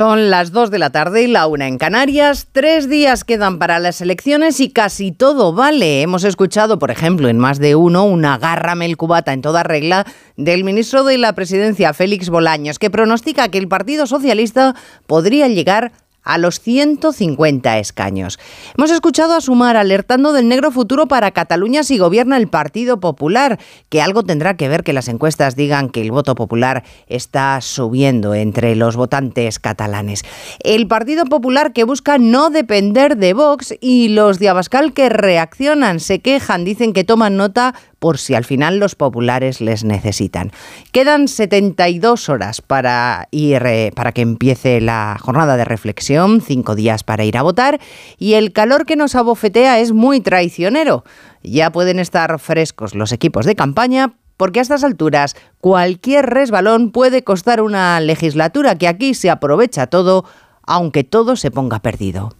Son las 2 de la tarde y la una en Canarias. Tres días quedan para las elecciones y casi todo vale. Hemos escuchado, por ejemplo, en más de uno, una garra melcubata en toda regla del ministro de la Presidencia, Félix Bolaños, que pronostica que el Partido Socialista podría llegar a los 150 escaños. Hemos escuchado a Sumar alertando del negro futuro para Cataluña si gobierna el Partido Popular, que algo tendrá que ver que las encuestas digan que el voto popular está subiendo entre los votantes catalanes. El Partido Popular que busca no depender de Vox y los de Abascal que reaccionan, se quejan, dicen que toman nota por si al final los populares les necesitan. Quedan 72 horas para ir eh, para que empiece la jornada de reflexión, cinco días para ir a votar y el calor que nos abofetea es muy traicionero. Ya pueden estar frescos los equipos de campaña porque a estas alturas cualquier resbalón puede costar una legislatura que aquí se aprovecha todo, aunque todo se ponga perdido.